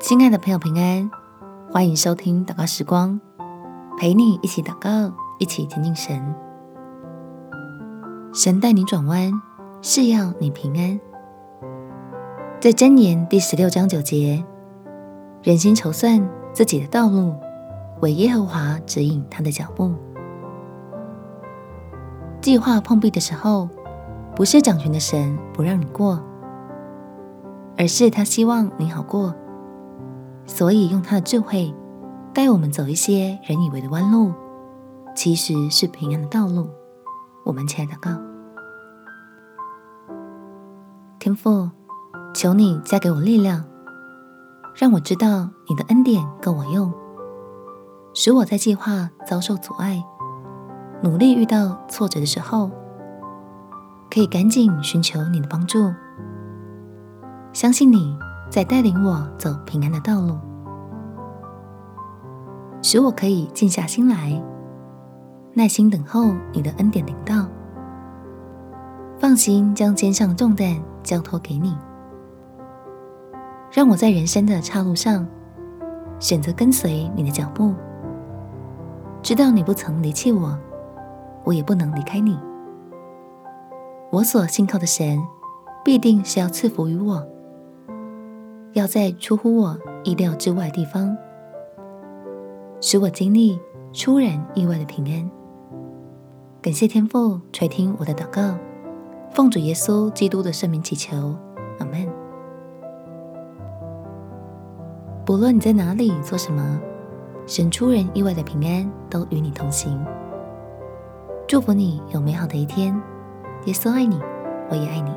亲爱的朋友，平安！欢迎收听祷告时光，陪你一起祷告，一起亲近神。神带你转弯，是要你平安。在箴言第十六章九节，人心筹算自己的道路，为耶和华指引他的脚步。计划碰壁的时候，不是掌权的神不让你过，而是他希望你好过。所以用他的智慧带我们走一些人以为的弯路，其实是平安的道路。我们亲爱的祷告，天父，求你加给我力量，让我知道你的恩典够我用，使我在计划遭受阻碍、努力遇到挫折的时候，可以赶紧寻求你的帮助，相信你。在带领我走平安的道路，使我可以静下心来，耐心等候你的恩典临到，放心将肩上的重担交托给你，让我在人生的岔路上选择跟随你的脚步，知道你不曾离弃我，我也不能离开你，我所信靠的神必定是要赐福于我。要在出乎我意料之外地方，使我经历出人意外的平安。感谢天父垂听我的祷告，奉主耶稣基督的圣名祈求，阿门。不论你在哪里做什么，神出人意外的平安都与你同行。祝福你有美好的一天。耶稣爱你，我也爱你。